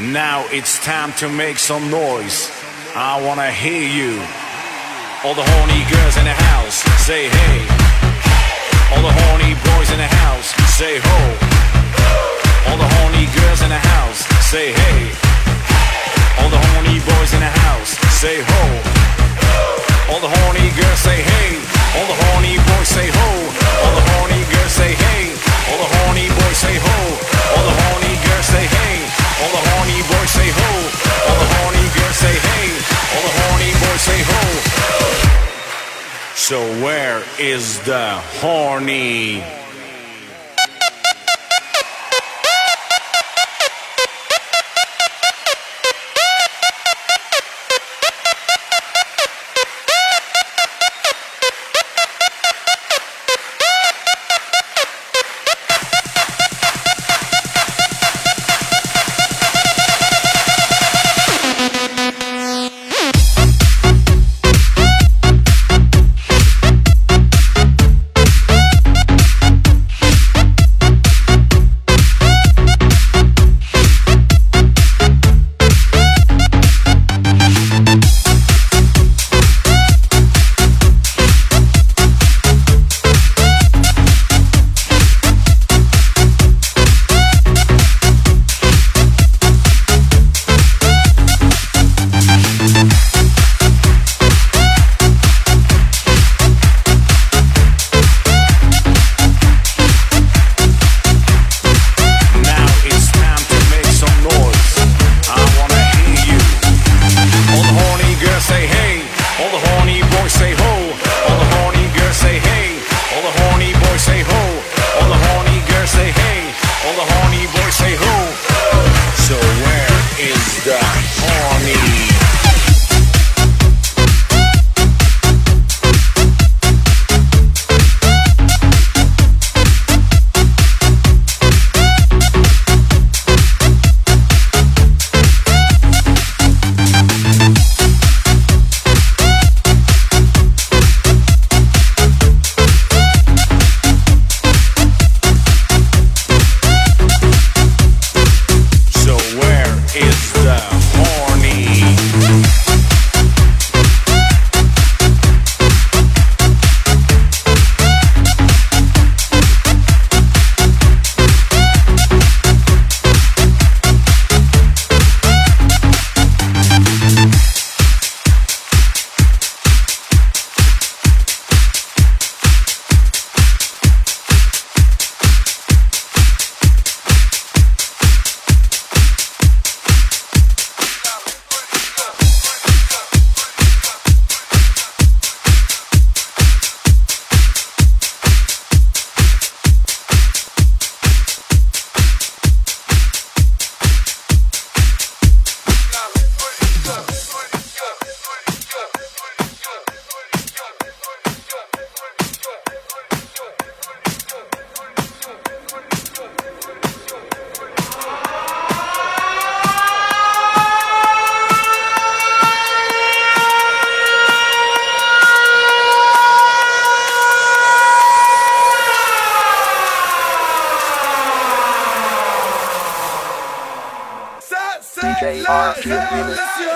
Now it's time to make some noise. I wanna hear you. All the horny girls in the house, say hey. All the horny boys in the house, say ho. All the horny girls in the house, say hey. All the horny boys in So where is the horny? Brasil.